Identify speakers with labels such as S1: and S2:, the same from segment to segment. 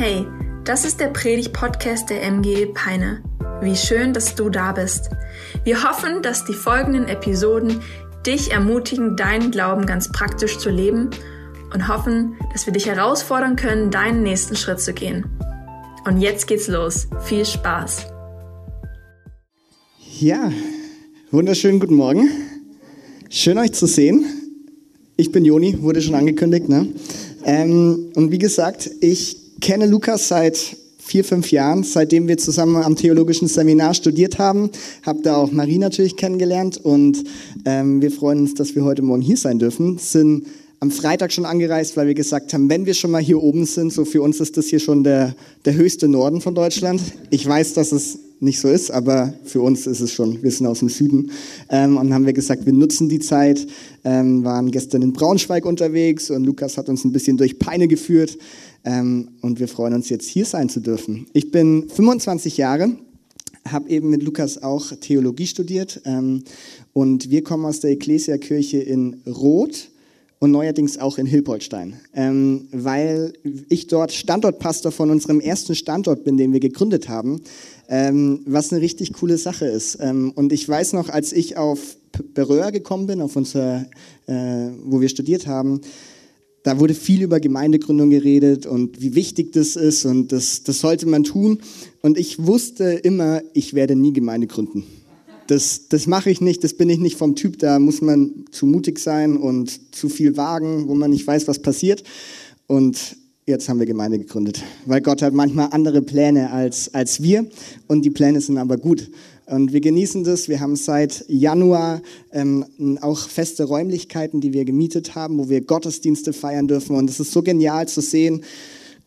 S1: Hey, das ist der Predig-Podcast der MG Peine. Wie schön, dass du da bist. Wir hoffen, dass die folgenden Episoden dich ermutigen, deinen Glauben ganz praktisch zu leben und hoffen, dass wir dich herausfordern können, deinen nächsten Schritt zu gehen. Und jetzt geht's los. Viel Spaß.
S2: Ja, wunderschönen guten Morgen. Schön euch zu sehen. Ich bin Joni, wurde schon angekündigt. Ne? Ähm, und wie gesagt, ich kenne Lukas seit vier, fünf Jahren, seitdem wir zusammen am theologischen Seminar studiert haben. Habe da auch Marie natürlich kennengelernt und ähm, wir freuen uns, dass wir heute Morgen hier sein dürfen. Sind am Freitag schon angereist, weil wir gesagt haben, wenn wir schon mal hier oben sind, so für uns ist das hier schon der, der höchste Norden von Deutschland. Ich weiß, dass es nicht so ist, aber für uns ist es schon, wir sind aus dem Süden. Ähm, und haben wir gesagt, wir nutzen die Zeit, ähm, waren gestern in Braunschweig unterwegs und Lukas hat uns ein bisschen durch Peine geführt ähm, und wir freuen uns jetzt hier sein zu dürfen. Ich bin 25 Jahre, habe eben mit Lukas auch Theologie studiert ähm, und wir kommen aus der Ecclesia-Kirche in Roth und neuerdings auch in Hilpoltstein, ähm, weil ich dort Standortpastor von unserem ersten Standort bin, den wir gegründet haben, ähm, was eine richtig coole Sache ist. Ähm, und ich weiß noch, als ich auf Beröa gekommen bin, auf unser, äh, wo wir studiert haben, da wurde viel über Gemeindegründung geredet und wie wichtig das ist und das, das sollte man tun. Und ich wusste immer, ich werde nie Gemeinde gründen das, das mache ich nicht, das bin ich nicht vom Typ, da muss man zu mutig sein und zu viel wagen, wo man nicht weiß, was passiert. Und jetzt haben wir Gemeinde gegründet, weil Gott hat manchmal andere Pläne als, als wir und die Pläne sind aber gut. Und wir genießen das. Wir haben seit Januar ähm, auch feste Räumlichkeiten, die wir gemietet haben, wo wir Gottesdienste feiern dürfen. Und es ist so genial zu sehen,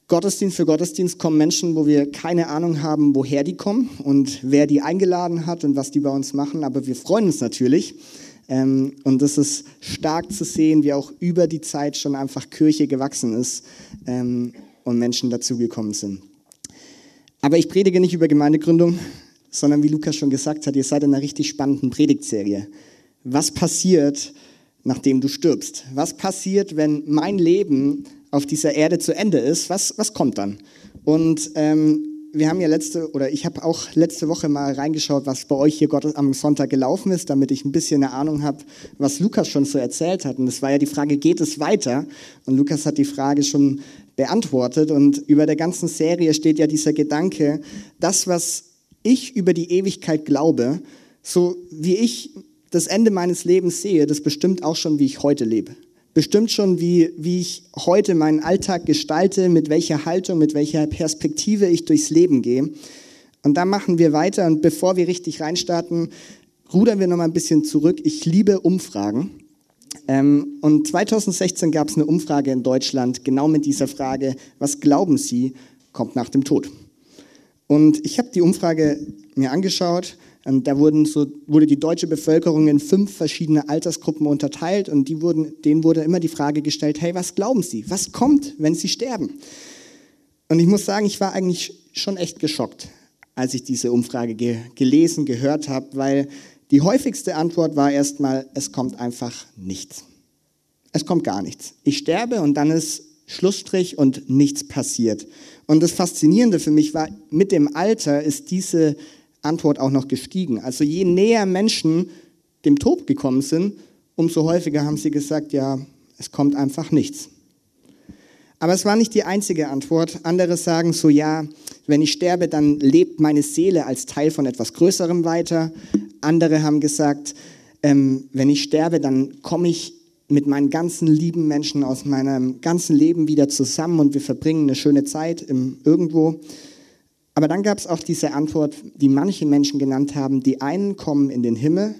S2: Gottesdienst für Gottesdienst kommen Menschen, wo wir keine Ahnung haben, woher die kommen und wer die eingeladen hat und was die bei uns machen. Aber wir freuen uns natürlich. Ähm, und das ist stark zu sehen, wie auch über die Zeit schon einfach Kirche gewachsen ist ähm, und Menschen dazugekommen sind. Aber ich predige nicht über Gemeindegründung, sondern wie Lukas schon gesagt hat, ihr seid in einer richtig spannenden Predigtserie. Was passiert, nachdem du stirbst? Was passiert, wenn mein Leben auf dieser Erde zu Ende ist, was, was kommt dann? Und ähm, wir haben ja letzte, oder ich habe auch letzte Woche mal reingeschaut, was bei euch hier Gott am Sonntag gelaufen ist, damit ich ein bisschen eine Ahnung habe, was Lukas schon so erzählt hat. Und es war ja die Frage, geht es weiter? Und Lukas hat die Frage schon beantwortet. Und über der ganzen Serie steht ja dieser Gedanke, das, was ich über die Ewigkeit glaube, so wie ich das Ende meines Lebens sehe, das bestimmt auch schon, wie ich heute lebe bestimmt schon, wie, wie ich heute meinen Alltag gestalte, mit welcher Haltung, mit welcher Perspektive ich durchs Leben gehe. Und da machen wir weiter. Und bevor wir richtig reinstarten, rudern wir nochmal ein bisschen zurück. Ich liebe Umfragen. Ähm, und 2016 gab es eine Umfrage in Deutschland genau mit dieser Frage, was glauben Sie, kommt nach dem Tod? Und ich habe die Umfrage mir angeschaut ähm, da so, wurde die deutsche Bevölkerung in fünf verschiedene Altersgruppen unterteilt und die wurden, denen wurde immer die Frage gestellt, hey, was glauben Sie? Was kommt, wenn Sie sterben? Und ich muss sagen, ich war eigentlich schon echt geschockt, als ich diese Umfrage ge gelesen, gehört habe, weil die häufigste Antwort war erstmal, es kommt einfach nichts. Es kommt gar nichts. Ich sterbe und dann ist Schlussstrich und nichts passiert. Und das Faszinierende für mich war, mit dem Alter ist diese Antwort auch noch gestiegen. Also je näher Menschen dem Tod gekommen sind, umso häufiger haben sie gesagt, ja, es kommt einfach nichts. Aber es war nicht die einzige Antwort. Andere sagen so, ja, wenn ich sterbe, dann lebt meine Seele als Teil von etwas Größerem weiter. Andere haben gesagt, ähm, wenn ich sterbe, dann komme ich mit meinen ganzen lieben Menschen aus meinem ganzen Leben wieder zusammen und wir verbringen eine schöne Zeit im irgendwo. Aber dann gab es auch diese Antwort, die manche Menschen genannt haben, die einen kommen in den Himmel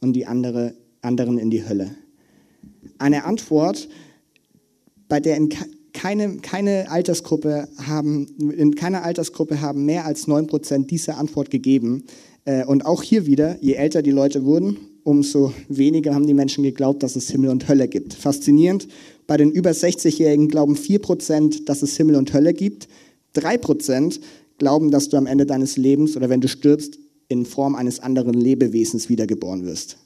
S2: und die andere, anderen in die Hölle. Eine Antwort, bei der in keine, keine Altersgruppe haben, in keiner Altersgruppe haben mehr als 9% diese Antwort gegeben. Äh, und auch hier wieder, je älter die Leute wurden, umso weniger haben die Menschen geglaubt, dass es Himmel und Hölle gibt. Faszinierend, bei den über 60-Jährigen glauben 4%, dass es Himmel und Hölle gibt. 3% glauben, dass du am Ende deines Lebens oder wenn du stirbst, in Form eines anderen Lebewesens wiedergeboren wirst.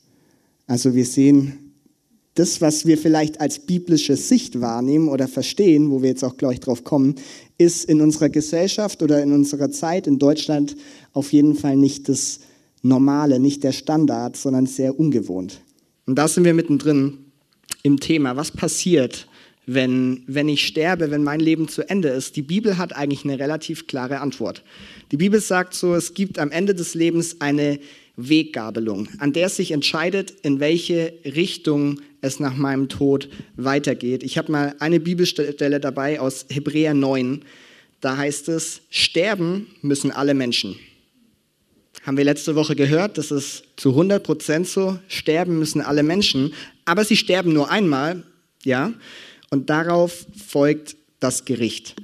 S2: Also wir sehen, das, was wir vielleicht als biblische Sicht wahrnehmen oder verstehen, wo wir jetzt auch gleich drauf kommen, ist in unserer Gesellschaft oder in unserer Zeit in Deutschland auf jeden Fall nicht das Normale, nicht der Standard, sondern sehr ungewohnt. Und da sind wir mittendrin im Thema, was passiert, wenn, wenn ich sterbe, wenn mein Leben zu Ende ist. Die Bibel hat eigentlich eine relativ klare Antwort. Die Bibel sagt so, es gibt am Ende des Lebens eine Weggabelung, an der sich entscheidet, in welche Richtung es nach meinem Tod weitergeht. Ich habe mal eine Bibelstelle dabei aus Hebräer 9. Da heißt es, sterben müssen alle Menschen. Haben wir letzte Woche gehört, das ist zu 100 Prozent so, sterben müssen alle Menschen, aber sie sterben nur einmal, ja, und darauf folgt das Gericht.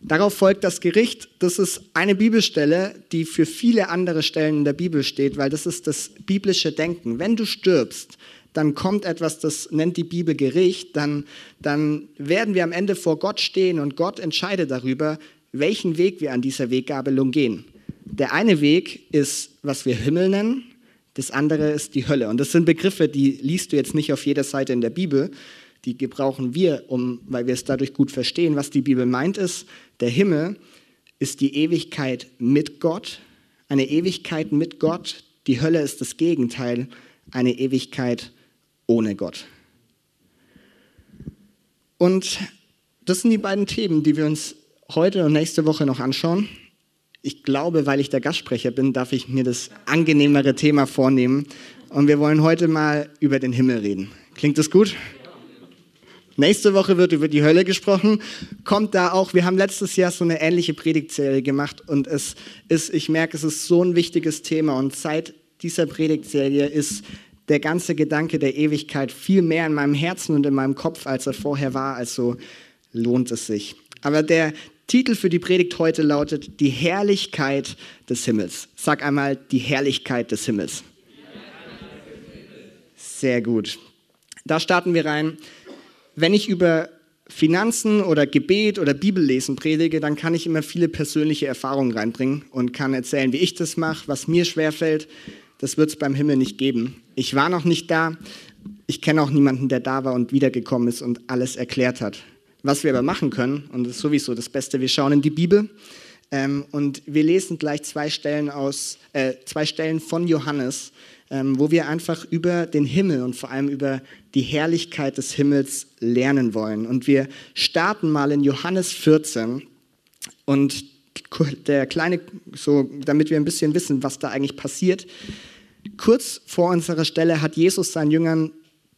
S2: Darauf folgt das Gericht. Das ist eine Bibelstelle, die für viele andere Stellen in der Bibel steht, weil das ist das biblische Denken. Wenn du stirbst, dann kommt etwas, das nennt die Bibel Gericht, dann, dann werden wir am Ende vor Gott stehen und Gott entscheidet darüber, welchen Weg wir an dieser Weggabelung gehen. Der eine Weg ist, was wir Himmel nennen, das andere ist die Hölle. Und das sind Begriffe, die liest du jetzt nicht auf jeder Seite in der Bibel, die gebrauchen wir, um, weil wir es dadurch gut verstehen, was die Bibel meint, ist, der Himmel ist die Ewigkeit mit Gott, eine Ewigkeit mit Gott. Die Hölle ist das Gegenteil, eine Ewigkeit ohne Gott. Und das sind die beiden Themen, die wir uns heute und nächste Woche noch anschauen. Ich glaube, weil ich der Gastsprecher bin, darf ich mir das angenehmere Thema vornehmen. Und wir wollen heute mal über den Himmel reden. Klingt das gut? Nächste Woche wird über die Hölle gesprochen. Kommt da auch, wir haben letztes Jahr so eine ähnliche Predigtserie gemacht und es ist, ich merke, es ist so ein wichtiges Thema und seit dieser Predigtserie ist der ganze Gedanke der Ewigkeit viel mehr in meinem Herzen und in meinem Kopf, als er vorher war. Also lohnt es sich. Aber der Titel für die Predigt heute lautet Die Herrlichkeit des Himmels. Sag einmal die Herrlichkeit des Himmels. Sehr gut. Da starten wir rein wenn ich über Finanzen oder Gebet oder Bibellesen predige, dann kann ich immer viele persönliche Erfahrungen reinbringen und kann erzählen, wie ich das mache, was mir schwerfällt. Das wird es beim Himmel nicht geben. Ich war noch nicht da. Ich kenne auch niemanden, der da war und wiedergekommen ist und alles erklärt hat. Was wir aber machen können, und das ist sowieso das Beste, wir schauen in die Bibel ähm, und wir lesen gleich zwei Stellen, aus, äh, zwei Stellen von Johannes, ähm, wo wir einfach über den Himmel und vor allem über die Herrlichkeit des Himmels lernen wollen. Und wir starten mal in Johannes 14 und der kleine, so, damit wir ein bisschen wissen, was da eigentlich passiert. Kurz vor unserer Stelle hat Jesus seinen Jüngern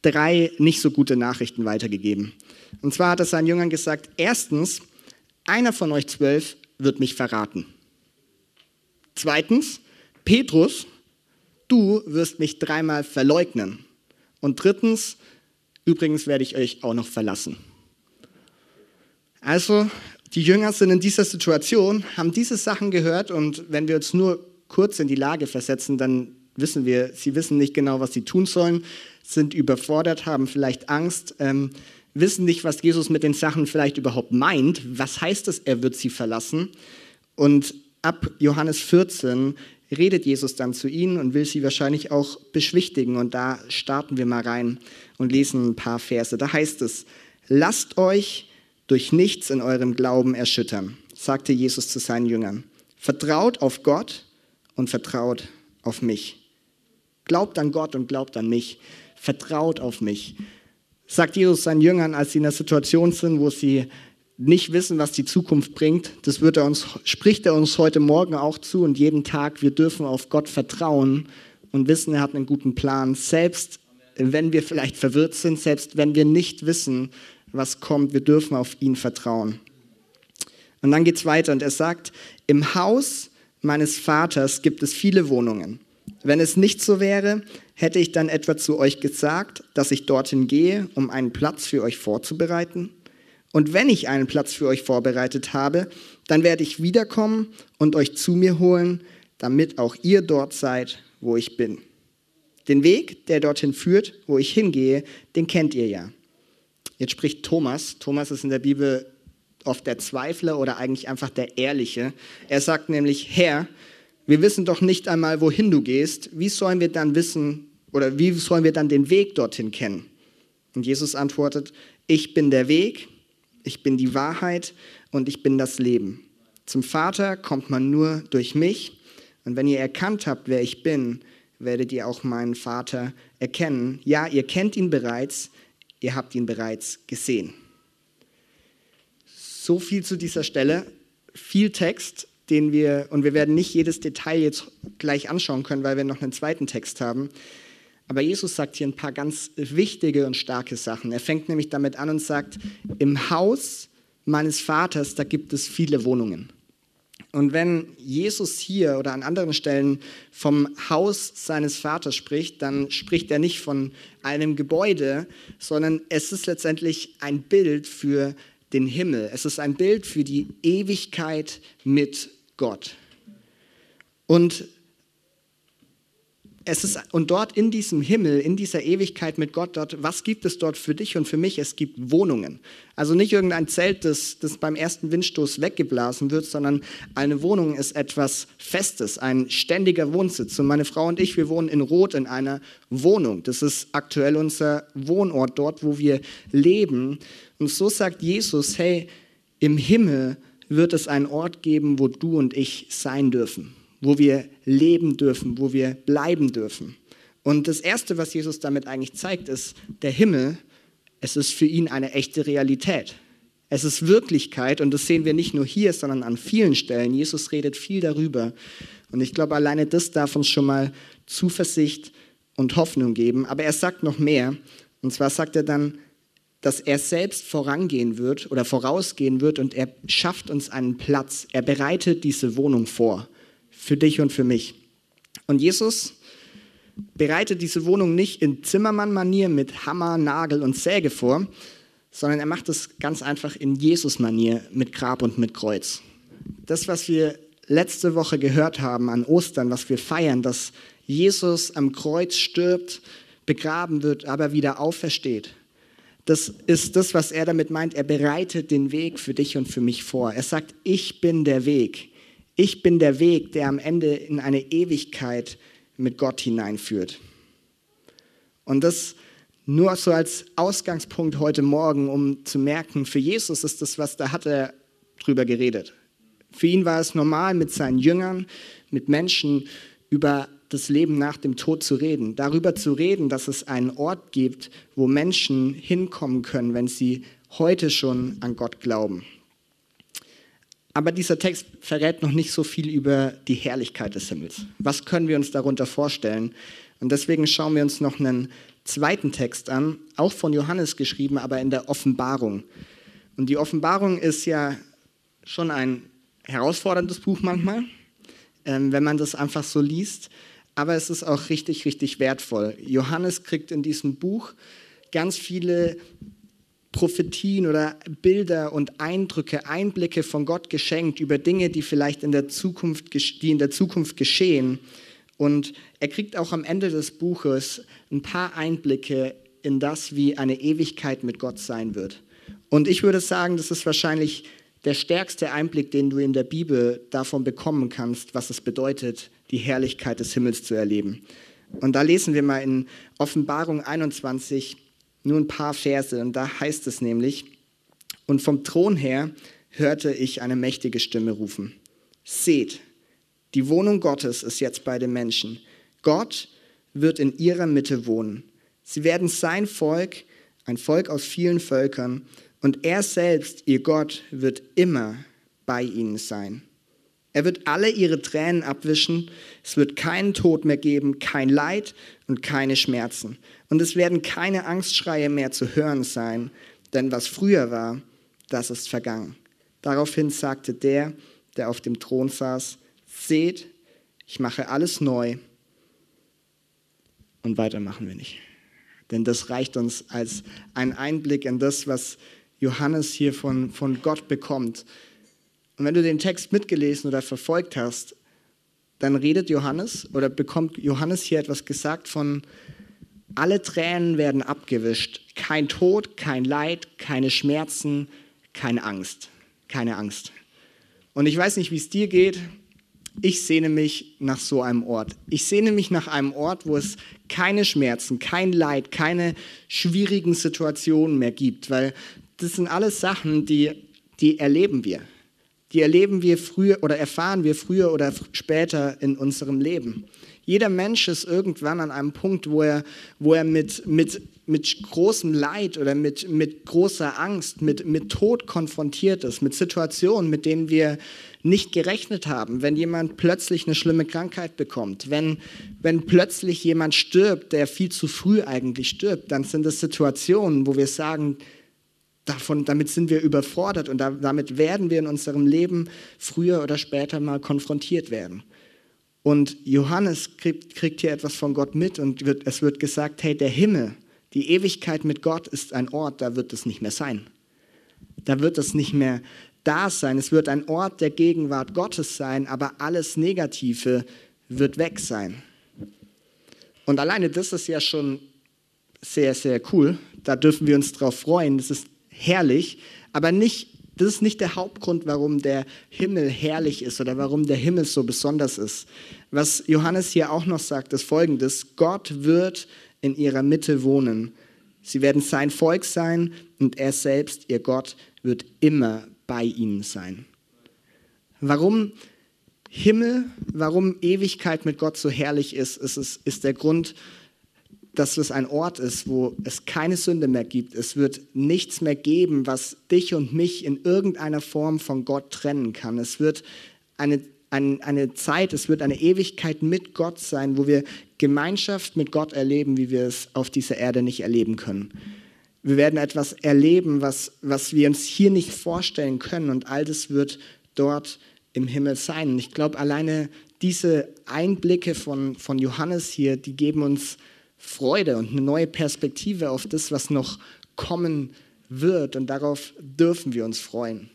S2: drei nicht so gute Nachrichten weitergegeben. Und zwar hat er seinen Jüngern gesagt, erstens, einer von euch zwölf wird mich verraten. Zweitens, Petrus, du wirst mich dreimal verleugnen. Und drittens, übrigens werde ich euch auch noch verlassen. Also, die Jünger sind in dieser Situation, haben diese Sachen gehört und wenn wir uns nur kurz in die Lage versetzen, dann wissen wir, sie wissen nicht genau, was sie tun sollen, sind überfordert, haben vielleicht Angst, ähm, wissen nicht, was Jesus mit den Sachen vielleicht überhaupt meint. Was heißt es, er wird sie verlassen? Und ab Johannes 14 redet Jesus dann zu ihnen und will sie wahrscheinlich auch beschwichtigen. Und da starten wir mal rein und lesen ein paar Verse. Da heißt es, lasst euch durch nichts in eurem Glauben erschüttern, sagte Jesus zu seinen Jüngern. Vertraut auf Gott und vertraut auf mich. Glaubt an Gott und glaubt an mich. Vertraut auf mich. Sagt Jesus seinen Jüngern, als sie in einer Situation sind, wo sie nicht wissen, was die Zukunft bringt. Das wird er uns, spricht er uns heute Morgen auch zu und jeden Tag. Wir dürfen auf Gott vertrauen und wissen, er hat einen guten Plan. Selbst wenn wir vielleicht verwirrt sind, selbst wenn wir nicht wissen, was kommt, wir dürfen auf ihn vertrauen. Und dann geht es weiter und er sagt, im Haus meines Vaters gibt es viele Wohnungen. Wenn es nicht so wäre, hätte ich dann etwa zu euch gesagt, dass ich dorthin gehe, um einen Platz für euch vorzubereiten? Und wenn ich einen Platz für euch vorbereitet habe, dann werde ich wiederkommen und euch zu mir holen, damit auch ihr dort seid, wo ich bin. Den Weg, der dorthin führt, wo ich hingehe, den kennt ihr ja. Jetzt spricht Thomas. Thomas ist in der Bibel oft der Zweifler oder eigentlich einfach der Ehrliche. Er sagt nämlich, Herr, wir wissen doch nicht einmal, wohin du gehst. Wie sollen wir dann wissen oder wie sollen wir dann den Weg dorthin kennen? Und Jesus antwortet, ich bin der Weg, ich bin die Wahrheit und ich bin das Leben. Zum Vater kommt man nur durch mich. Und wenn ihr erkannt habt, wer ich bin, werdet ihr auch meinen Vater erkennen. Ja, ihr kennt ihn bereits, ihr habt ihn bereits gesehen. So viel zu dieser Stelle. Viel Text, den wir, und wir werden nicht jedes Detail jetzt gleich anschauen können, weil wir noch einen zweiten Text haben. Aber Jesus sagt hier ein paar ganz wichtige und starke Sachen. Er fängt nämlich damit an und sagt, im Haus meines Vaters, da gibt es viele Wohnungen. Und wenn Jesus hier oder an anderen Stellen vom Haus seines Vaters spricht, dann spricht er nicht von einem Gebäude, sondern es ist letztendlich ein Bild für den Himmel. Es ist ein Bild für die Ewigkeit mit Gott. Und es ist, und dort in diesem Himmel, in dieser Ewigkeit mit Gott, dort, was gibt es dort für dich und für mich? Es gibt Wohnungen. Also nicht irgendein Zelt, das, das beim ersten Windstoß weggeblasen wird, sondern eine Wohnung ist etwas Festes, ein ständiger Wohnsitz. Und meine Frau und ich, wir wohnen in Rot in einer Wohnung. Das ist aktuell unser Wohnort, dort, wo wir leben. Und so sagt Jesus, hey, im Himmel wird es einen Ort geben, wo du und ich sein dürfen wo wir leben dürfen, wo wir bleiben dürfen. Und das Erste, was Jesus damit eigentlich zeigt, ist, der Himmel, es ist für ihn eine echte Realität. Es ist Wirklichkeit und das sehen wir nicht nur hier, sondern an vielen Stellen. Jesus redet viel darüber. Und ich glaube, alleine das darf uns schon mal Zuversicht und Hoffnung geben. Aber er sagt noch mehr. Und zwar sagt er dann, dass er selbst vorangehen wird oder vorausgehen wird und er schafft uns einen Platz. Er bereitet diese Wohnung vor für dich und für mich. Und Jesus bereitet diese Wohnung nicht in Zimmermann-Manier mit Hammer, Nagel und Säge vor, sondern er macht es ganz einfach in Jesus-Manier mit Grab und mit Kreuz. Das, was wir letzte Woche gehört haben an Ostern, was wir feiern, dass Jesus am Kreuz stirbt, begraben wird, aber wieder aufersteht. Das ist das, was er damit meint. Er bereitet den Weg für dich und für mich vor. Er sagt, ich bin der Weg. Ich bin der Weg, der am Ende in eine Ewigkeit mit Gott hineinführt. Und das nur so als Ausgangspunkt heute Morgen, um zu merken, für Jesus ist das, was da hat er drüber geredet. Für ihn war es normal, mit seinen Jüngern, mit Menschen über das Leben nach dem Tod zu reden. Darüber zu reden, dass es einen Ort gibt, wo Menschen hinkommen können, wenn sie heute schon an Gott glauben. Aber dieser Text verrät noch nicht so viel über die Herrlichkeit des Himmels. Was können wir uns darunter vorstellen? Und deswegen schauen wir uns noch einen zweiten Text an, auch von Johannes geschrieben, aber in der Offenbarung. Und die Offenbarung ist ja schon ein herausforderndes Buch manchmal, ähm, wenn man das einfach so liest. Aber es ist auch richtig, richtig wertvoll. Johannes kriegt in diesem Buch ganz viele Prophetien oder Bilder und Eindrücke, Einblicke von Gott geschenkt über Dinge, die vielleicht in der Zukunft, die in der Zukunft geschehen. Und er kriegt auch am Ende des Buches ein paar Einblicke in das, wie eine Ewigkeit mit Gott sein wird. Und ich würde sagen, das ist wahrscheinlich der stärkste Einblick, den du in der Bibel davon bekommen kannst, was es bedeutet, die Herrlichkeit des Himmels zu erleben. Und da lesen wir mal in Offenbarung 21, nur ein paar Verse und da heißt es nämlich, und vom Thron her hörte ich eine mächtige Stimme rufen. Seht, die Wohnung Gottes ist jetzt bei den Menschen. Gott wird in ihrer Mitte wohnen. Sie werden sein Volk, ein Volk aus vielen Völkern, und er selbst, ihr Gott, wird immer bei ihnen sein. Er wird alle ihre Tränen abwischen. Es wird keinen Tod mehr geben, kein Leid und keine Schmerzen. Und es werden keine Angstschreie mehr zu hören sein, denn was früher war, das ist vergangen. Daraufhin sagte der, der auf dem Thron saß, seht, ich mache alles neu. Und weiter machen wir nicht. Denn das reicht uns als ein Einblick in das, was Johannes hier von, von Gott bekommt. Und wenn du den Text mitgelesen oder verfolgt hast, dann redet Johannes oder bekommt Johannes hier etwas gesagt von, alle Tränen werden abgewischt, kein Tod, kein Leid, keine Schmerzen, keine Angst, keine Angst. Und ich weiß nicht, wie es dir geht, ich sehne mich nach so einem Ort. Ich sehne mich nach einem Ort, wo es keine Schmerzen, kein Leid, keine schwierigen Situationen mehr gibt, weil das sind alles Sachen, die, die erleben wir. Die erleben wir früher oder erfahren wir früher oder später in unserem Leben. Jeder Mensch ist irgendwann an einem Punkt, wo er, wo er mit, mit, mit großem Leid oder mit, mit großer Angst, mit, mit Tod konfrontiert ist, mit Situationen, mit denen wir nicht gerechnet haben. Wenn jemand plötzlich eine schlimme Krankheit bekommt, wenn, wenn plötzlich jemand stirbt, der viel zu früh eigentlich stirbt, dann sind es Situationen, wo wir sagen, davon, damit sind wir überfordert und damit werden wir in unserem Leben früher oder später mal konfrontiert werden. Und Johannes kriegt, kriegt hier etwas von Gott mit und wird, es wird gesagt, hey, der Himmel, die Ewigkeit mit Gott ist ein Ort, da wird es nicht mehr sein. Da wird es nicht mehr da sein. Es wird ein Ort der Gegenwart Gottes sein, aber alles Negative wird weg sein. Und alleine das ist ja schon sehr, sehr cool. Da dürfen wir uns drauf freuen. Das ist herrlich, aber nicht das ist nicht der Hauptgrund, warum der Himmel herrlich ist oder warum der Himmel so besonders ist. Was Johannes hier auch noch sagt, ist folgendes. Gott wird in ihrer Mitte wohnen. Sie werden sein Volk sein und er selbst, ihr Gott, wird immer bei ihnen sein. Warum Himmel, warum Ewigkeit mit Gott so herrlich ist, ist, ist der Grund, dass es ein Ort ist, wo es keine Sünde mehr gibt. Es wird nichts mehr geben, was dich und mich in irgendeiner Form von Gott trennen kann. Es wird eine, eine, eine Zeit, es wird eine Ewigkeit mit Gott sein, wo wir Gemeinschaft mit Gott erleben, wie wir es auf dieser Erde nicht erleben können. Wir werden etwas erleben, was, was wir uns hier nicht vorstellen können und all das wird dort im Himmel sein. Und ich glaube, alleine diese Einblicke von, von Johannes hier, die geben uns Freude und eine neue Perspektive auf das, was noch kommen wird. Und darauf dürfen wir uns freuen.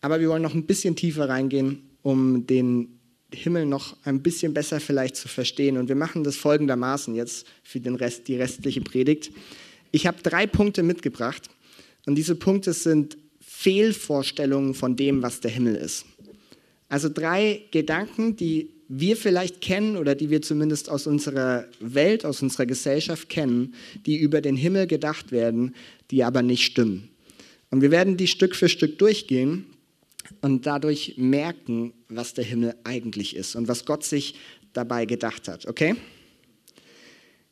S2: Aber wir wollen noch ein bisschen tiefer reingehen, um den Himmel noch ein bisschen besser vielleicht zu verstehen. Und wir machen das folgendermaßen jetzt für den Rest, die restliche Predigt. Ich habe drei Punkte mitgebracht. Und diese Punkte sind Fehlvorstellungen von dem, was der Himmel ist. Also drei Gedanken, die wir vielleicht kennen oder die wir zumindest aus unserer Welt, aus unserer Gesellschaft kennen, die über den Himmel gedacht werden, die aber nicht stimmen. Und wir werden die Stück für Stück durchgehen und dadurch merken, was der Himmel eigentlich ist und was Gott sich dabei gedacht hat. Okay?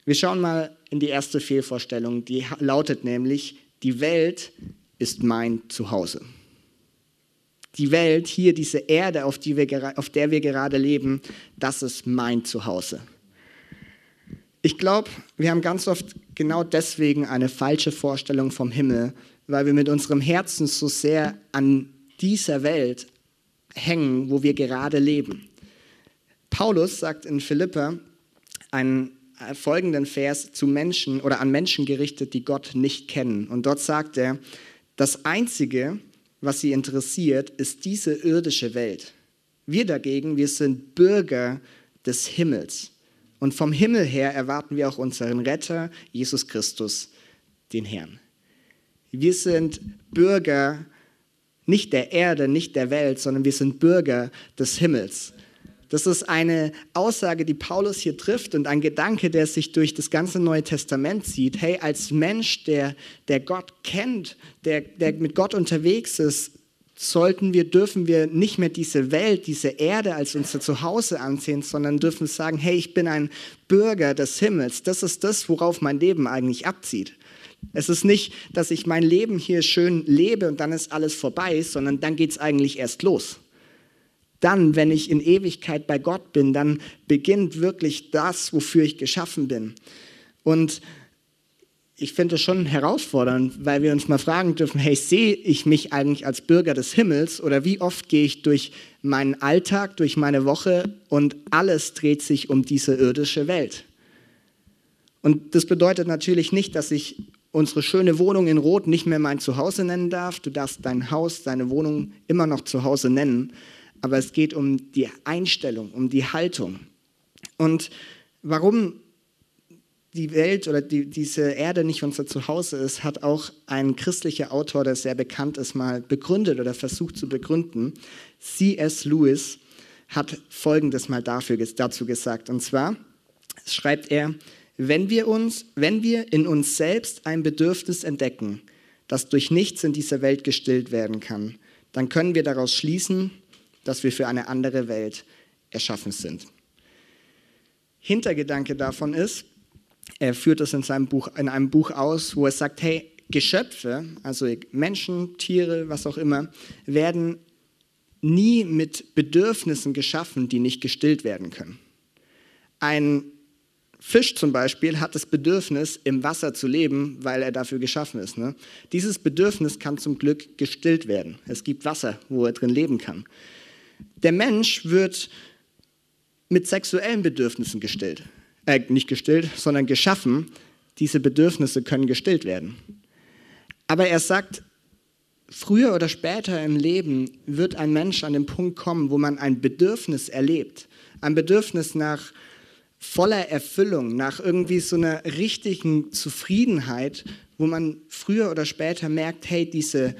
S2: Wir schauen mal in die erste Fehlvorstellung, die lautet nämlich, die Welt ist mein Zuhause die Welt, hier diese Erde, auf, die wir, auf der wir gerade leben, das ist mein Zuhause. Ich glaube, wir haben ganz oft genau deswegen eine falsche Vorstellung vom Himmel, weil wir mit unserem Herzen so sehr an dieser Welt hängen, wo wir gerade leben. Paulus sagt in Philippa einen äh, folgenden Vers zu Menschen oder an Menschen gerichtet, die Gott nicht kennen. Und dort sagt er, das Einzige, was sie interessiert, ist diese irdische Welt. Wir dagegen, wir sind Bürger des Himmels. Und vom Himmel her erwarten wir auch unseren Retter, Jesus Christus, den Herrn. Wir sind Bürger nicht der Erde, nicht der Welt, sondern wir sind Bürger des Himmels. Das ist eine Aussage, die Paulus hier trifft und ein Gedanke, der sich durch das ganze Neue Testament zieht. Hey, als Mensch, der, der Gott kennt, der, der mit Gott unterwegs ist, sollten wir, dürfen wir nicht mehr diese Welt, diese Erde als unser Zuhause ansehen, sondern dürfen sagen, hey, ich bin ein Bürger des Himmels. Das ist das, worauf mein Leben eigentlich abzieht. Es ist nicht, dass ich mein Leben hier schön lebe und dann ist alles vorbei, sondern dann geht es eigentlich erst los. Dann, wenn ich in Ewigkeit bei Gott bin, dann beginnt wirklich das, wofür ich geschaffen bin. Und ich finde es schon herausfordernd, weil wir uns mal fragen dürfen, hey, sehe ich mich eigentlich als Bürger des Himmels oder wie oft gehe ich durch meinen Alltag, durch meine Woche und alles dreht sich um diese irdische Welt. Und das bedeutet natürlich nicht, dass ich unsere schöne Wohnung in Rot nicht mehr mein Zuhause nennen darf. Du darfst dein Haus, deine Wohnung immer noch Zuhause nennen aber es geht um die Einstellung, um die Haltung. Und warum die Welt oder die, diese Erde nicht unser Zuhause ist, hat auch ein christlicher Autor, der sehr bekannt ist, mal begründet oder versucht zu begründen. C.S. Lewis hat Folgendes mal dafür, dazu gesagt. Und zwar schreibt er, wenn wir, uns, wenn wir in uns selbst ein Bedürfnis entdecken, das durch nichts in dieser Welt gestillt werden kann, dann können wir daraus schließen, dass wir für eine andere Welt erschaffen sind. Hintergedanke davon ist, er führt das in, seinem Buch, in einem Buch aus, wo er sagt, hey, Geschöpfe, also Menschen, Tiere, was auch immer, werden nie mit Bedürfnissen geschaffen, die nicht gestillt werden können. Ein Fisch zum Beispiel hat das Bedürfnis, im Wasser zu leben, weil er dafür geschaffen ist. Ne? Dieses Bedürfnis kann zum Glück gestillt werden. Es gibt Wasser, wo er drin leben kann. Der Mensch wird mit sexuellen Bedürfnissen gestillt. Äh, nicht gestillt, sondern geschaffen. Diese Bedürfnisse können gestillt werden. Aber er sagt, früher oder später im Leben wird ein Mensch an den Punkt kommen, wo man ein Bedürfnis erlebt. Ein Bedürfnis nach voller Erfüllung, nach irgendwie so einer richtigen Zufriedenheit, wo man früher oder später merkt, hey, diese,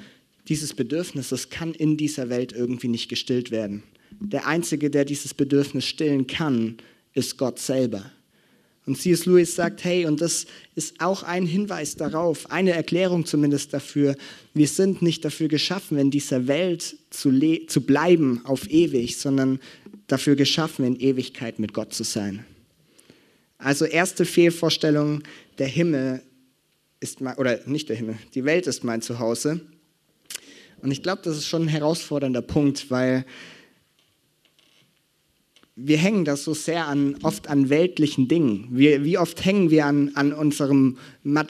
S2: dieses Bedürfnis, das kann in dieser Welt irgendwie nicht gestillt werden. Der Einzige, der dieses Bedürfnis stillen kann, ist Gott selber. Und C.S. Lewis sagt, hey, und das ist auch ein Hinweis darauf, eine Erklärung zumindest dafür, wir sind nicht dafür geschaffen, in dieser Welt zu, zu bleiben auf ewig, sondern dafür geschaffen, in Ewigkeit mit Gott zu sein. Also erste Fehlvorstellung, der Himmel ist mein, oder nicht der Himmel, die Welt ist mein Zuhause. Und ich glaube, das ist schon ein herausfordernder Punkt, weil wir hängen das so sehr an, oft an weltlichen Dingen. Wir, wie oft hängen wir an, an unserem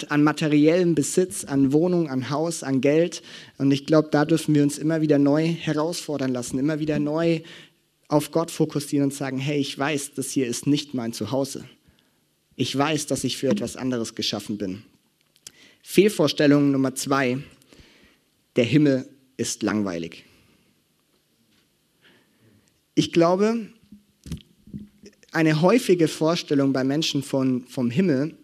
S2: an materiellem Besitz, an Wohnung, an Haus, an Geld. Und ich glaube, da dürfen wir uns immer wieder neu herausfordern lassen, immer wieder neu auf Gott fokussieren und sagen, hey, ich weiß, das hier ist nicht mein Zuhause. Ich weiß, dass ich für etwas anderes geschaffen bin. Fehlvorstellung Nummer zwei, der Himmel ist langweilig. Ich glaube, eine häufige Vorstellung bei Menschen von, vom Himmel,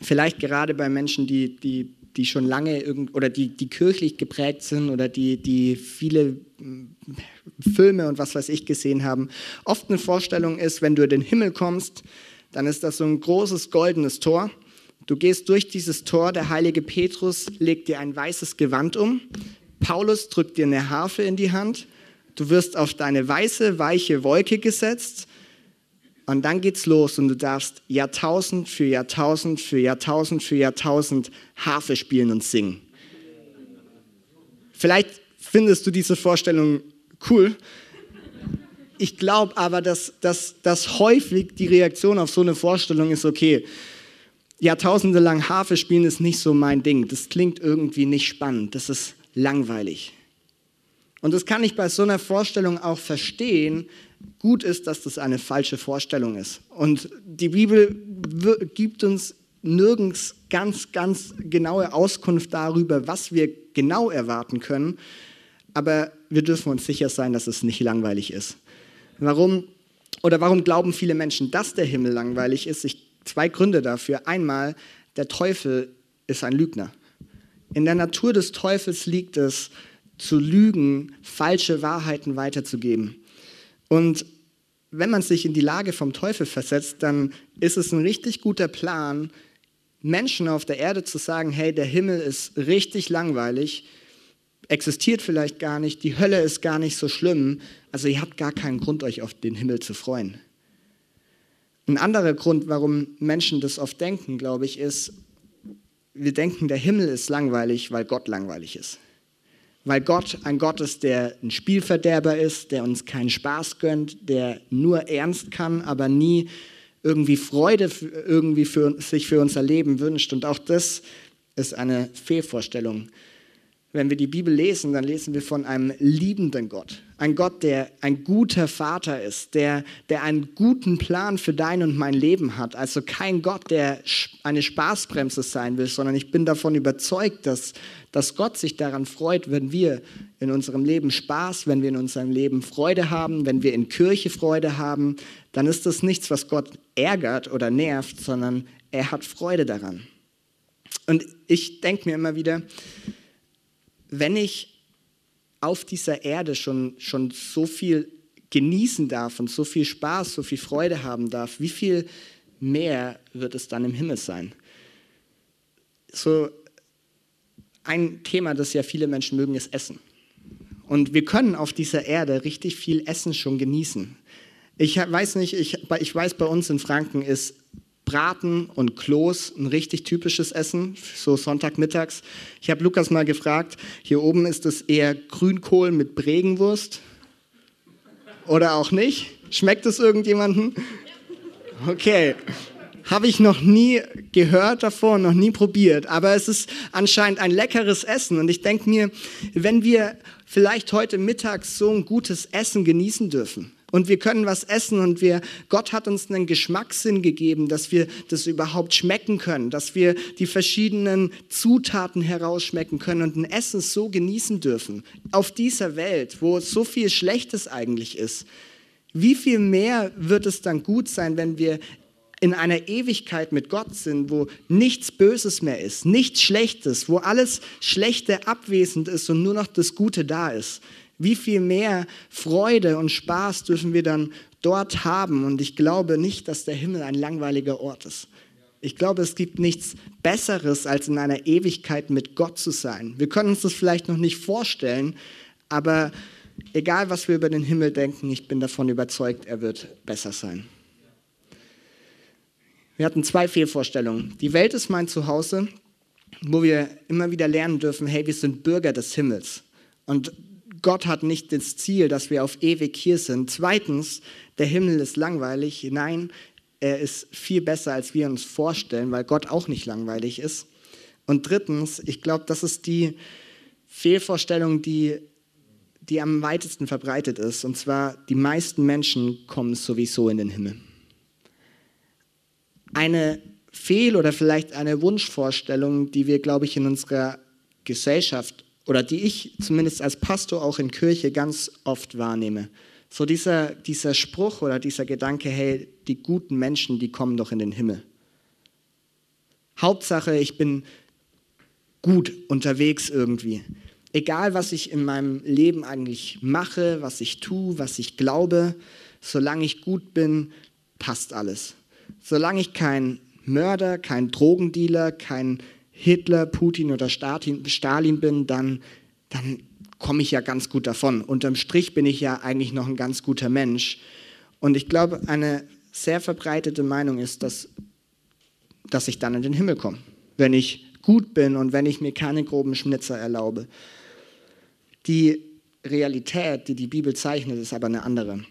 S2: vielleicht gerade bei Menschen, die, die, die schon lange irgend, oder die, die kirchlich geprägt sind oder die, die viele hm, Filme und was weiß ich gesehen haben, oft eine Vorstellung ist, wenn du in den Himmel kommst, dann ist das so ein großes goldenes Tor. Du gehst durch dieses Tor, der heilige Petrus legt dir ein weißes Gewand um, Paulus drückt dir eine Harfe in die Hand, du wirst auf deine weiße, weiche Wolke gesetzt und dann geht's los und du darfst Jahrtausend für Jahrtausend für Jahrtausend für Jahrtausend Harfe spielen und singen. Vielleicht findest du diese Vorstellung cool. Ich glaube aber, dass, dass, dass häufig die Reaktion auf so eine Vorstellung ist, okay, Jahrtausende lang Harfe spielen ist nicht so mein Ding. Das klingt irgendwie nicht spannend. Das ist langweilig. Und das kann ich bei so einer Vorstellung auch verstehen. Gut ist, dass das eine falsche Vorstellung ist. Und die Bibel gibt uns nirgends ganz, ganz genaue Auskunft darüber, was wir genau erwarten können. Aber wir dürfen uns sicher sein, dass es nicht langweilig ist. Warum oder warum glauben viele Menschen, dass der Himmel langweilig ist? Ich, zwei Gründe dafür. Einmal, der Teufel ist ein Lügner. In der Natur des Teufels liegt es, zu lügen, falsche Wahrheiten weiterzugeben. Und wenn man sich in die Lage vom Teufel versetzt, dann ist es ein richtig guter Plan, Menschen auf der Erde zu sagen, hey, der Himmel ist richtig langweilig, existiert vielleicht gar nicht, die Hölle ist gar nicht so schlimm, also ihr habt gar keinen Grund, euch auf den Himmel zu freuen. Ein anderer Grund, warum Menschen das oft denken, glaube ich, ist, wir denken, der Himmel ist langweilig, weil Gott langweilig ist weil Gott ein Gott ist, der ein Spielverderber ist, der uns keinen Spaß gönnt, der nur ernst kann, aber nie irgendwie Freude irgendwie für, sich für unser Leben wünscht. Und auch das ist eine Fehlvorstellung. Wenn wir die Bibel lesen, dann lesen wir von einem liebenden Gott. Ein Gott, der ein guter Vater ist, der, der einen guten Plan für dein und mein Leben hat. Also kein Gott, der eine Spaßbremse sein will, sondern ich bin davon überzeugt, dass, dass Gott sich daran freut, wenn wir in unserem Leben Spaß, wenn wir in unserem Leben Freude haben, wenn wir in Kirche Freude haben, dann ist das nichts, was Gott ärgert oder nervt, sondern er hat Freude daran. Und ich denke mir immer wieder, wenn ich auf dieser Erde schon, schon so viel genießen darf und so viel Spaß, so viel Freude haben darf, wie viel mehr wird es dann im Himmel sein? So ein Thema, das ja viele Menschen mögen, ist Essen. Und wir können auf dieser Erde richtig viel Essen schon genießen. Ich weiß nicht, ich, ich weiß, bei uns in Franken ist Braten und Kloß ein richtig typisches Essen, so Sonntagmittags. Ich habe Lukas mal gefragt, hier oben ist es eher Grünkohl mit Bregenwurst oder auch nicht? Schmeckt es irgendjemanden? Okay. Habe ich noch nie gehört davor, noch nie probiert, aber es ist anscheinend ein leckeres Essen und ich denke mir, wenn wir vielleicht heute Mittag so ein gutes Essen genießen dürfen, und wir können was essen und wir, Gott hat uns einen Geschmackssinn gegeben, dass wir das überhaupt schmecken können, dass wir die verschiedenen Zutaten herausschmecken können und ein Essen so genießen dürfen. Auf dieser Welt, wo so viel Schlechtes eigentlich ist. Wie viel mehr wird es dann gut sein, wenn wir in einer Ewigkeit mit Gott sind, wo nichts Böses mehr ist, nichts Schlechtes, wo alles Schlechte abwesend ist und nur noch das Gute da ist. Wie viel mehr Freude und Spaß dürfen wir dann dort haben? Und ich glaube nicht, dass der Himmel ein langweiliger Ort ist. Ich glaube, es gibt nichts Besseres, als in einer Ewigkeit mit Gott zu sein. Wir können uns das vielleicht noch nicht vorstellen, aber egal, was wir über den Himmel denken, ich bin davon überzeugt, er wird besser sein. Wir hatten zwei Fehlvorstellungen. Die Welt ist mein Zuhause, wo wir immer wieder lernen dürfen, hey, wir sind Bürger des Himmels. Und Gott hat nicht das Ziel, dass wir auf ewig hier sind. Zweitens, der Himmel ist langweilig. Nein, er ist viel besser, als wir uns vorstellen, weil Gott auch nicht langweilig ist. Und drittens, ich glaube, das ist die Fehlvorstellung, die, die am weitesten verbreitet ist. Und zwar, die meisten Menschen kommen sowieso in den Himmel eine Fehl- oder vielleicht eine Wunschvorstellung, die wir, glaube ich, in unserer Gesellschaft oder die ich zumindest als Pastor auch in Kirche ganz oft wahrnehme. So dieser, dieser Spruch oder dieser Gedanke, hey, die guten Menschen, die kommen doch in den Himmel. Hauptsache, ich bin gut unterwegs irgendwie. Egal, was ich in meinem Leben eigentlich mache, was ich tue, was ich glaube, solange ich gut bin, passt alles solange ich kein Mörder, kein Drogendealer, kein Hitler, Putin oder Stalin bin, dann, dann komme ich ja ganz gut davon. Unterm Strich bin ich ja eigentlich noch ein ganz guter Mensch. Und ich glaube, eine sehr verbreitete Meinung ist, dass, dass ich dann in den Himmel komme, wenn ich gut bin und wenn ich mir keine groben Schnitzer erlaube. Die Realität, die die Bibel zeichnet, ist aber eine andere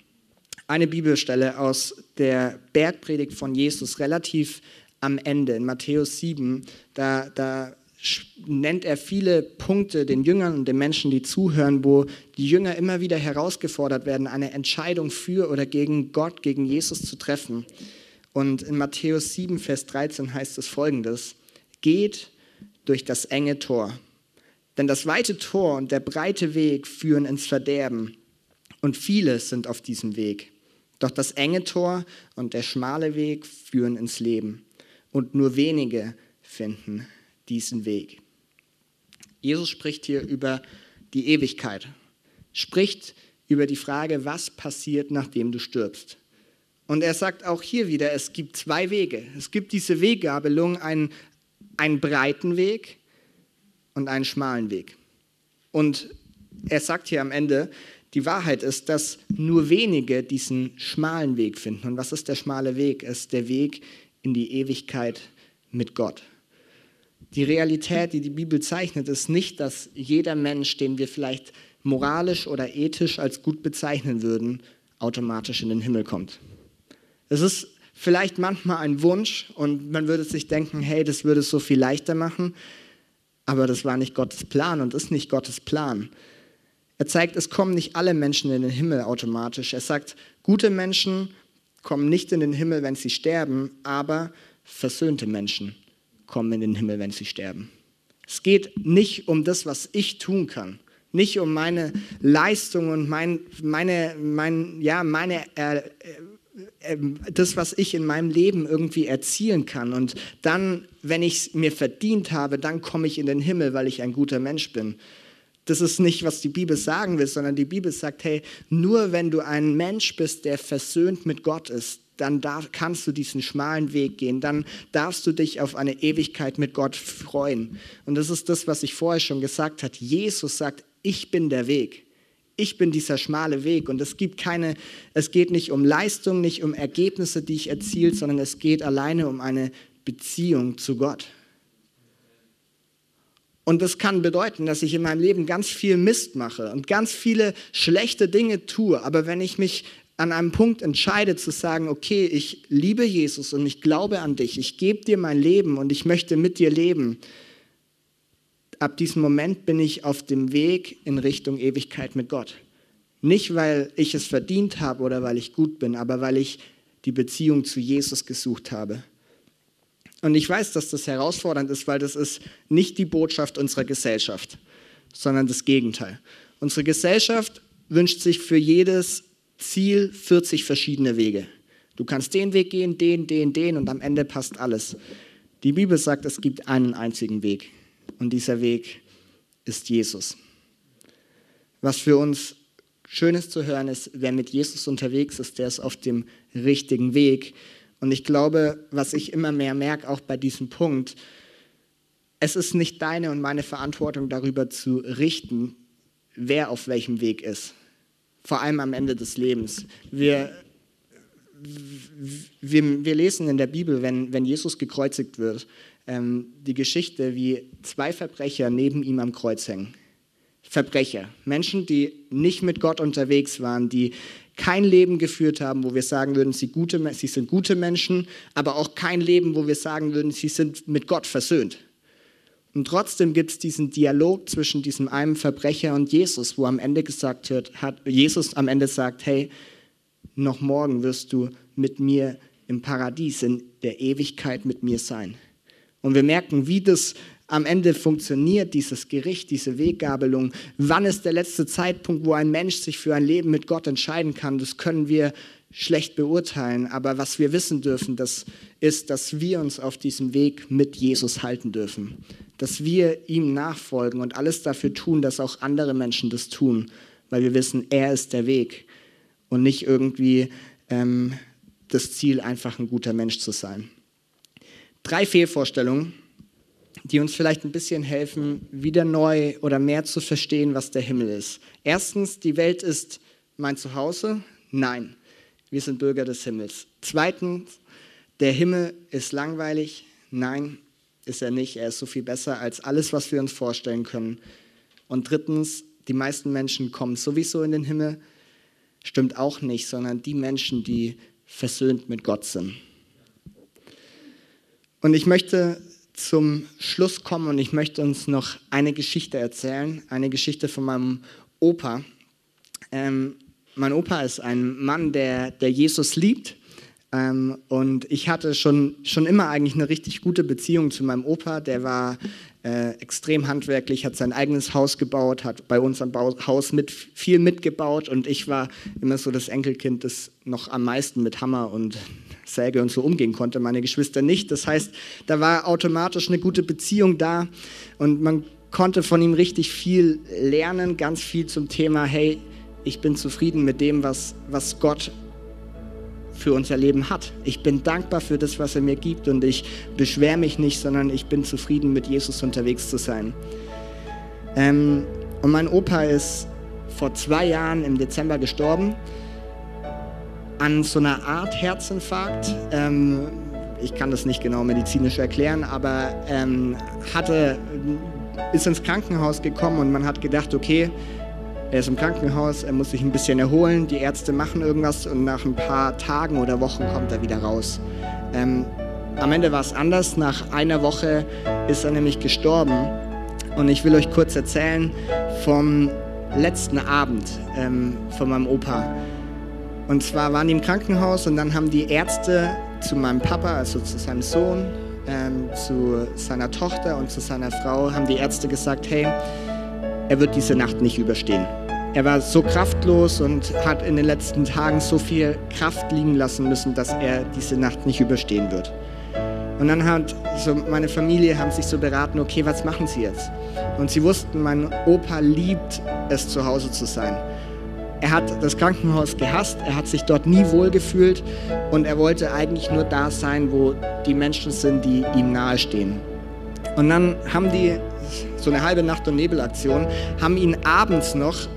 S2: eine Bibelstelle aus der Bergpredigt von Jesus relativ am Ende, in Matthäus 7. Da, da nennt er viele Punkte den Jüngern und den Menschen, die zuhören, wo die Jünger immer wieder herausgefordert werden, eine Entscheidung für oder gegen Gott, gegen Jesus zu treffen. Und in Matthäus 7, Vers 13 heißt es folgendes, geht durch das enge Tor, denn das weite Tor und der breite Weg führen ins Verderben und viele sind auf diesem Weg. Doch das enge Tor und der schmale Weg führen ins Leben und nur wenige finden diesen Weg. Jesus spricht hier über die Ewigkeit, spricht über die Frage, was passiert, nachdem du stirbst. Und er sagt auch hier wieder, es gibt zwei Wege. Es gibt diese Weggabelung, einen, einen breiten Weg und einen schmalen Weg. Und er sagt hier am Ende, die Wahrheit ist, dass nur wenige diesen schmalen Weg finden. Und was ist der schmale Weg? Es ist der Weg in die Ewigkeit mit Gott. Die Realität, die die Bibel zeichnet, ist nicht, dass jeder Mensch, den wir vielleicht moralisch oder ethisch als gut bezeichnen würden, automatisch in den Himmel kommt. Es ist vielleicht manchmal ein Wunsch und man würde sich denken, hey, das würde es so viel leichter machen, aber das war nicht Gottes Plan und ist nicht Gottes Plan. Er zeigt, es kommen nicht alle Menschen in den Himmel automatisch. Er sagt, gute Menschen kommen nicht in den Himmel, wenn sie sterben, aber versöhnte Menschen kommen in den Himmel, wenn sie sterben. Es geht nicht um das, was ich tun kann, nicht um meine Leistung und mein, meine, mein, ja, meine, äh, ähm, das, was ich in meinem Leben irgendwie erzielen kann. Und dann, wenn ich es mir verdient habe, dann komme ich in den Himmel, weil ich ein guter Mensch bin. Das ist nicht, was die Bibel sagen will, sondern die Bibel sagt, hey, nur wenn du ein Mensch bist, der versöhnt mit Gott ist, dann darf, kannst du diesen schmalen Weg gehen, dann darfst du dich auf eine Ewigkeit mit Gott freuen. Und das ist das, was ich vorher schon gesagt habe. Jesus sagt, ich bin der Weg. Ich bin dieser schmale Weg und es gibt keine, es geht nicht um Leistung, nicht um Ergebnisse, die ich erziele, sondern es geht alleine um eine Beziehung zu Gott. Und das kann bedeuten, dass ich in meinem Leben ganz viel Mist mache und ganz viele schlechte Dinge tue. Aber wenn ich mich an einem Punkt entscheide zu sagen, okay, ich liebe Jesus und ich glaube an dich, ich gebe dir mein Leben und ich möchte mit dir leben, ab diesem Moment bin ich auf dem Weg in Richtung Ewigkeit mit Gott. Nicht, weil ich es verdient habe oder weil ich gut bin, aber weil ich die Beziehung zu Jesus gesucht habe. Und ich weiß, dass das herausfordernd ist, weil das ist nicht die Botschaft unserer Gesellschaft, sondern das Gegenteil. Unsere Gesellschaft wünscht sich für jedes Ziel 40 verschiedene Wege. Du kannst den Weg gehen, den, den, den und am Ende passt alles. Die Bibel sagt, es gibt einen einzigen Weg und dieser Weg ist Jesus. Was für uns Schönes zu hören ist, wer mit Jesus unterwegs ist, der ist auf dem richtigen Weg. Und ich glaube, was ich immer mehr merke, auch bei diesem Punkt, es ist nicht deine und meine Verantwortung darüber zu richten, wer auf welchem Weg ist vor allem am Ende des Lebens. Wir, wir, wir lesen in der Bibel, wenn, wenn Jesus gekreuzigt wird, ähm, die Geschichte, wie zwei Verbrecher neben ihm am Kreuz hängen. Verbrecher, Menschen, die nicht mit Gott unterwegs waren, die kein Leben geführt haben, wo wir sagen würden, sie, gute, sie sind gute Menschen, aber auch kein Leben, wo wir sagen würden, sie sind mit Gott versöhnt. Und trotzdem gibt es diesen Dialog zwischen diesem einen Verbrecher und Jesus, wo am Ende gesagt wird, hat Jesus am Ende sagt, hey, noch morgen wirst du mit mir im Paradies in der Ewigkeit mit mir sein. Und wir merken, wie das am Ende funktioniert, dieses Gericht, diese Weggabelung. Wann ist der letzte Zeitpunkt, wo ein Mensch sich für ein Leben mit Gott entscheiden kann? Das können wir schlecht beurteilen. Aber was wir wissen dürfen, das ist, dass wir uns auf diesem Weg mit Jesus halten dürfen dass wir ihm nachfolgen und alles dafür tun, dass auch andere Menschen das tun, weil wir wissen, er ist der Weg und nicht irgendwie ähm, das Ziel, einfach ein guter Mensch zu sein. Drei Fehlvorstellungen, die uns vielleicht ein bisschen helfen, wieder neu oder mehr zu verstehen, was der Himmel ist. Erstens, die Welt ist mein Zuhause. Nein, wir sind Bürger des Himmels. Zweitens, der Himmel ist langweilig. Nein, ist er nicht. Er ist so viel besser als alles, was wir uns vorstellen können. Und drittens, die meisten Menschen kommen sowieso in den Himmel. Stimmt auch nicht, sondern die Menschen, die versöhnt mit Gott sind. Und ich möchte zum Schluss kommen und ich möchte uns noch eine Geschichte erzählen, eine Geschichte von meinem Opa. Ähm, mein Opa ist ein Mann, der, der Jesus liebt ähm, und ich hatte schon, schon immer eigentlich eine richtig gute Beziehung zu meinem Opa. Der war äh, extrem handwerklich, hat sein eigenes Haus gebaut, hat bei uns am Haus mit, viel mitgebaut und ich war immer so das Enkelkind, das noch am meisten mit Hammer und Säge und so umgehen konnte, meine Geschwister nicht. Das heißt, da war automatisch eine gute Beziehung da und man konnte von ihm richtig viel lernen, ganz viel zum Thema, hey, ich bin zufrieden mit dem, was, was Gott für unser Leben hat. Ich bin dankbar für das, was er mir gibt und ich beschwere mich nicht, sondern ich bin zufrieden, mit Jesus unterwegs zu sein. Ähm, und mein Opa ist vor zwei Jahren im Dezember gestorben an so einer Art Herzinfarkt. Ähm, ich kann das nicht genau medizinisch erklären, aber ähm, hatte, ist ins Krankenhaus gekommen und man hat gedacht, okay, er ist im Krankenhaus, er muss sich ein bisschen erholen, die Ärzte machen irgendwas und nach ein paar Tagen oder Wochen kommt er wieder raus. Ähm, am Ende war es anders. Nach einer Woche ist er nämlich gestorben. Und ich will euch kurz erzählen vom letzten Abend ähm, von meinem Opa. Und zwar waren die im Krankenhaus und dann haben die Ärzte zu meinem Papa, also zu seinem Sohn, ähm, zu seiner Tochter und zu seiner Frau, haben die Ärzte gesagt, hey, er wird diese Nacht nicht überstehen. er war so kraftlos und hat in den letzten Tagen so viel Kraft liegen lassen müssen, dass er diese Nacht nicht überstehen wird. Und dann hat so meine Familie haben sich so beraten, okay, was machen sie jetzt? Und sie wussten, mein Opa liebt es zu Hause zu sein. Er hat das Krankenhaus gehasst, er hat sich dort nie wohlgefühlt und er wollte eigentlich nur da sein, wo die Menschen sind, die ihm nahestehen. Und dann haben die so eine halbe Nacht- und Nebelaktion, haben ihn abends noch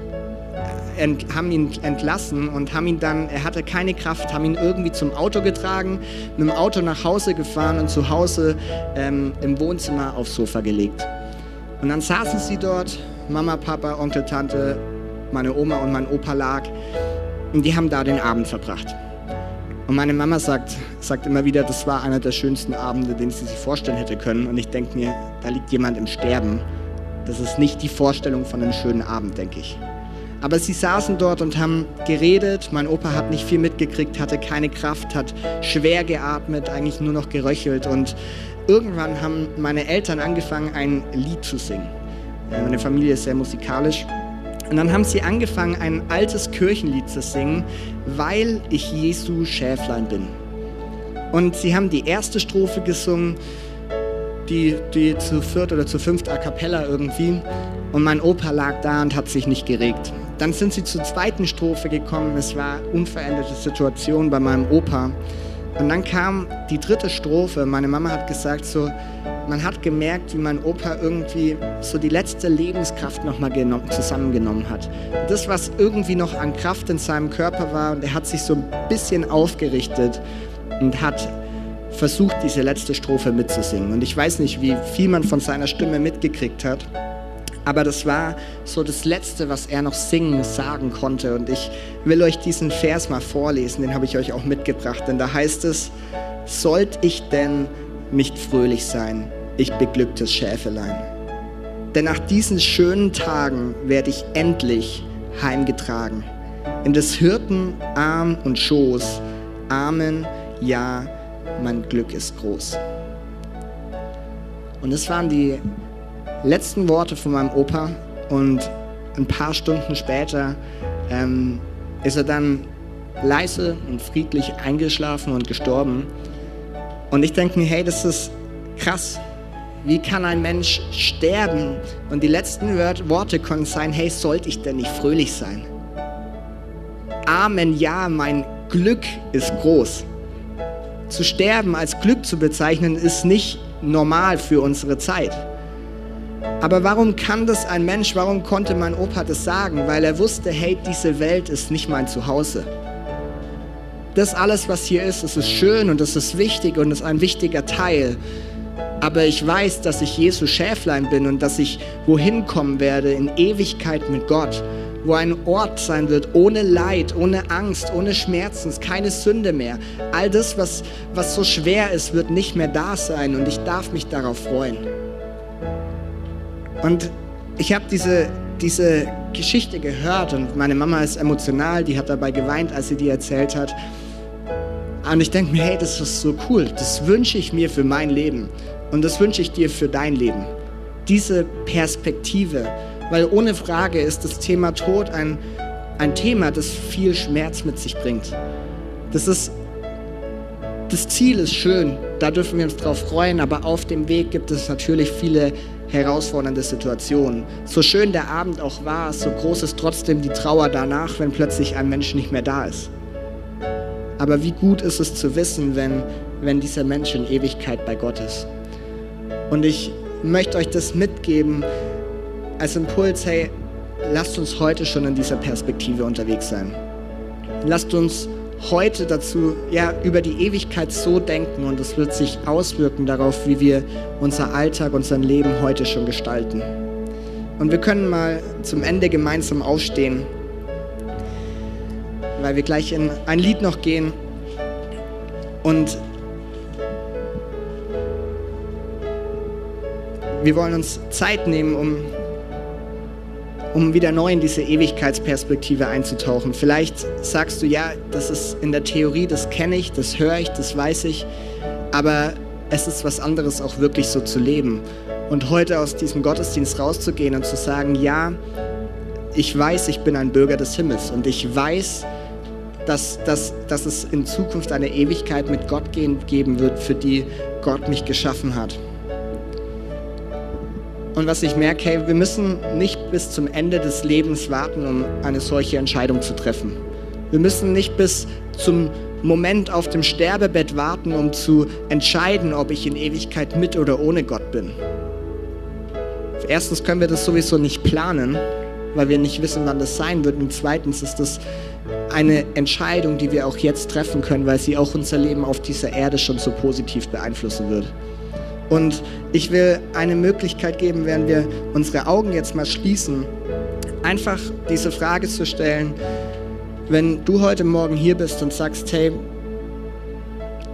S2: ent, haben ihn entlassen und haben ihn dann, er hatte keine Kraft, haben ihn irgendwie zum Auto getragen, mit dem Auto nach Hause gefahren und zu Hause ähm, im Wohnzimmer aufs Sofa gelegt. Und dann saßen sie dort, Mama, Papa, Onkel, Tante, meine Oma und mein Opa lag und die haben da den Abend verbracht. Und meine Mama sagt, sagt immer wieder, das war einer der schönsten Abende, den sie sich vorstellen hätte können. Und ich denke mir, da liegt jemand im Sterben. Das ist nicht die Vorstellung von einem schönen Abend, denke ich. Aber sie saßen dort und haben geredet. Mein Opa hat nicht viel mitgekriegt, hatte keine Kraft, hat schwer geatmet, eigentlich nur noch geröchelt. Und irgendwann haben meine Eltern angefangen, ein Lied zu singen. Äh, meine Familie ist sehr musikalisch. Und dann haben sie angefangen, ein altes Kirchenlied zu singen, weil ich Jesu Schäflein bin. Und sie haben die erste Strophe gesungen, die, die zu viert oder zu fünft a cappella irgendwie. Und mein Opa lag da und hat sich nicht geregt. Dann sind sie zur zweiten Strophe gekommen. Es war unveränderte Situation bei meinem Opa. Und dann kam die dritte Strophe. Meine Mama hat gesagt, so, man hat gemerkt, wie mein Opa irgendwie so die letzte Lebenskraft nochmal zusammengenommen hat. Das, was irgendwie noch an Kraft in seinem Körper war, und er hat sich so ein bisschen aufgerichtet und hat versucht, diese letzte Strophe mitzusingen. Und ich weiß nicht, wie viel man von seiner Stimme mitgekriegt hat. Aber das war so das Letzte, was er noch singen, sagen konnte. Und ich will euch diesen Vers mal vorlesen, den habe ich euch auch mitgebracht. Denn da heißt es, sollt ich denn nicht fröhlich sein, ich beglücktes Schäfelein? Denn nach diesen schönen Tagen werde ich endlich heimgetragen. In des Hirten Arm und Schoß. Amen, ja, mein Glück ist groß. Und es waren die letzten Worte von meinem Opa und ein paar Stunden später ähm, ist er dann leise und friedlich eingeschlafen und gestorben. Und ich denke mir, hey, das ist krass. Wie kann ein Mensch sterben? Und die letzten Worte konnten sein, hey, sollte ich denn nicht fröhlich sein? Amen, ja, mein Glück ist groß. Zu sterben als Glück zu bezeichnen, ist nicht normal für unsere Zeit. Aber warum kann das ein Mensch, warum konnte mein Opa das sagen? Weil er wusste, hey, diese Welt ist nicht mein Zuhause. Das alles, was hier ist, das ist schön und das ist wichtig und ist ein wichtiger Teil. Aber ich weiß, dass ich Jesus Schäflein bin und dass ich wohin kommen werde in Ewigkeit mit Gott, wo ein Ort sein wird ohne Leid, ohne Angst, ohne Schmerzen, keine Sünde mehr. All das, was, was so schwer ist, wird nicht mehr da sein und ich darf mich darauf freuen. Und ich habe diese, diese Geschichte gehört und meine Mama ist emotional, die hat dabei geweint, als sie die erzählt hat. Und ich denke mir, hey, das ist so cool, das wünsche ich mir für mein Leben und das wünsche ich dir für dein Leben. Diese Perspektive, weil ohne Frage ist das Thema Tod ein, ein Thema, das viel Schmerz mit sich bringt. Das ist das Ziel ist schön, da dürfen wir uns drauf freuen, aber auf dem Weg gibt es natürlich viele herausfordernde Situationen. So schön der Abend auch war, so groß ist trotzdem die Trauer danach, wenn plötzlich ein Mensch nicht mehr da ist. Aber wie gut ist es zu wissen, wenn, wenn dieser Mensch in Ewigkeit bei Gott ist. Und ich möchte euch das mitgeben als Impuls, hey, lasst uns heute schon in dieser Perspektive unterwegs sein. Lasst uns heute dazu, ja, über die Ewigkeit so denken und es wird sich auswirken darauf, wie wir unser Alltag, unser Leben heute schon gestalten. Und wir können mal zum Ende gemeinsam aufstehen, weil wir gleich in ein Lied noch gehen und wir wollen uns Zeit nehmen, um um wieder neu in diese Ewigkeitsperspektive einzutauchen. Vielleicht sagst du, ja, das ist in der Theorie, das kenne ich, das höre ich, das weiß ich, aber es ist was anderes, auch wirklich so zu leben. Und heute aus diesem Gottesdienst rauszugehen und zu sagen, ja, ich weiß, ich bin ein Bürger des Himmels und ich weiß, dass, dass, dass es in Zukunft eine Ewigkeit mit Gott geben wird, für die Gott mich geschaffen hat. Und was ich merke, hey, wir müssen nicht bis zum Ende des Lebens warten, um eine solche Entscheidung zu treffen. Wir müssen nicht bis zum Moment auf dem Sterbebett warten, um zu entscheiden, ob ich in Ewigkeit mit oder ohne Gott bin. Erstens können wir das sowieso nicht planen, weil wir nicht wissen, wann das sein wird. Und zweitens ist das eine Entscheidung, die wir auch jetzt treffen können, weil sie auch unser Leben auf dieser Erde schon so positiv beeinflussen wird. Und ich will eine Möglichkeit geben, während wir unsere Augen jetzt mal schließen, einfach diese Frage zu stellen, wenn du heute Morgen hier bist und sagst, hey,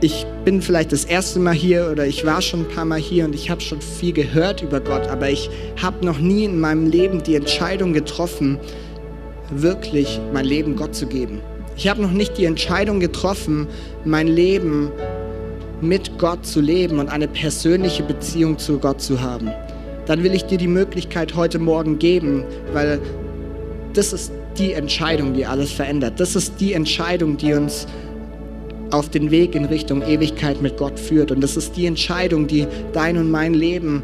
S2: ich bin vielleicht das erste Mal hier oder ich war schon ein paar Mal hier und ich habe schon viel gehört über Gott, aber ich habe noch nie in meinem Leben die Entscheidung getroffen, wirklich mein Leben Gott zu geben. Ich habe noch nicht die Entscheidung getroffen, mein Leben mit Gott zu leben und eine persönliche Beziehung zu Gott zu haben. Dann will ich dir die Möglichkeit heute Morgen geben, weil das ist die Entscheidung, die alles verändert. Das ist die Entscheidung, die uns auf den Weg in Richtung Ewigkeit mit Gott führt. Und das ist die Entscheidung, die dein und mein Leben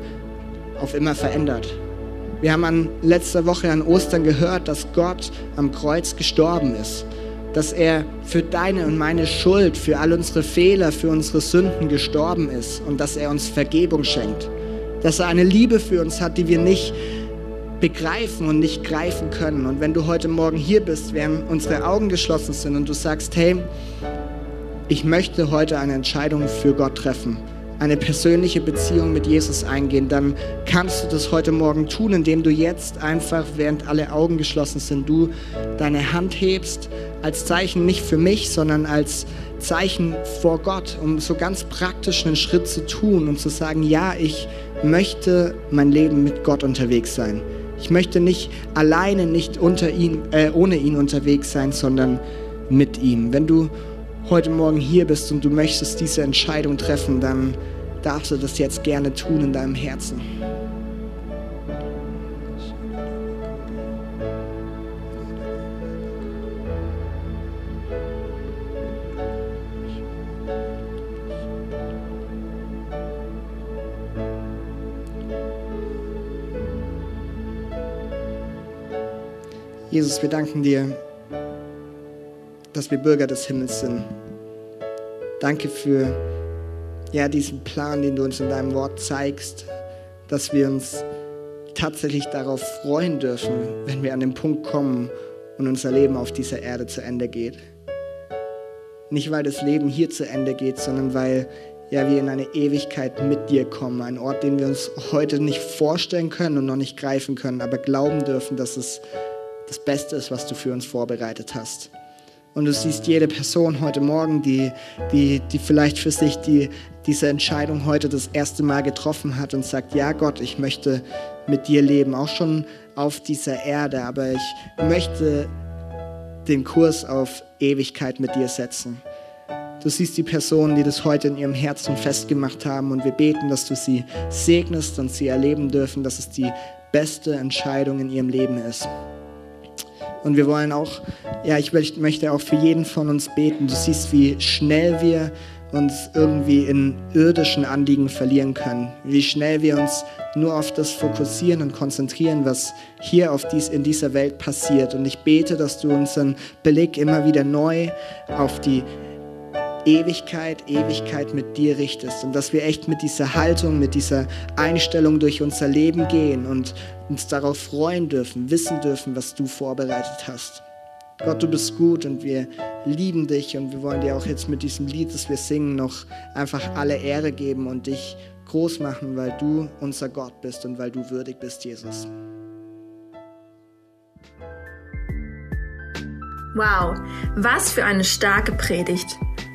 S2: auf immer verändert. Wir haben an letzter Woche an Ostern gehört, dass Gott am Kreuz gestorben ist, dass er für deine und meine Schuld, für all unsere Fehler, für unsere Sünden gestorben ist und dass er uns Vergebung schenkt, dass er eine Liebe für uns hat, die wir nicht begreifen und nicht greifen können. Und wenn du heute Morgen hier bist, während unsere Augen geschlossen sind und du sagst, hey, ich möchte heute eine Entscheidung für Gott treffen, eine persönliche Beziehung mit Jesus eingehen, dann kannst du das heute Morgen tun, indem du jetzt einfach, während alle Augen geschlossen sind, du deine Hand hebst, als Zeichen nicht für mich, sondern als Zeichen vor Gott, um so ganz praktisch einen Schritt zu tun und zu sagen, ja, ich möchte mein Leben mit Gott unterwegs sein. Ich möchte nicht alleine, nicht unter ihn, äh, ohne ihn unterwegs sein, sondern mit ihm. Wenn du heute Morgen hier bist und du möchtest diese Entscheidung treffen, dann darfst du das jetzt gerne tun in deinem Herzen. Jesus, wir danken dir dass wir Bürger des Himmels sind. Danke für ja, diesen Plan, den du uns in deinem Wort zeigst, dass wir uns tatsächlich darauf freuen dürfen, wenn wir an den Punkt kommen und unser Leben auf dieser Erde zu Ende geht. Nicht, weil das Leben hier zu Ende geht, sondern weil ja, wir in eine Ewigkeit mit dir kommen. Ein Ort, den wir uns heute nicht vorstellen können und noch nicht greifen können, aber glauben dürfen, dass es das Beste ist, was du für uns vorbereitet hast. Und du siehst jede Person heute Morgen, die, die, die vielleicht für sich die, diese Entscheidung heute das erste Mal getroffen hat und sagt, ja Gott, ich möchte mit dir leben, auch schon auf dieser Erde, aber ich möchte den Kurs auf Ewigkeit mit dir setzen. Du siehst die Personen, die das heute in ihrem Herzen festgemacht haben und wir beten, dass du sie segnest und sie erleben dürfen, dass es die beste Entscheidung in ihrem Leben ist. Und wir wollen auch, ja, ich möchte auch für jeden von uns beten. Du siehst, wie schnell wir uns irgendwie in irdischen Anliegen verlieren können. Wie schnell wir uns nur auf das fokussieren und konzentrieren, was hier auf dies, in dieser Welt passiert. Und ich bete, dass du unseren Blick immer wieder neu auf die Ewigkeit, Ewigkeit mit dir richtest und dass wir echt mit dieser Haltung, mit dieser Einstellung durch unser Leben gehen und uns darauf freuen dürfen, wissen dürfen, was du vorbereitet hast. Gott, du bist gut und wir lieben dich und wir wollen dir auch jetzt mit diesem Lied, das wir singen, noch einfach alle Ehre geben und dich groß machen, weil du unser Gott bist und weil du würdig bist, Jesus.
S1: Wow, was für eine starke Predigt.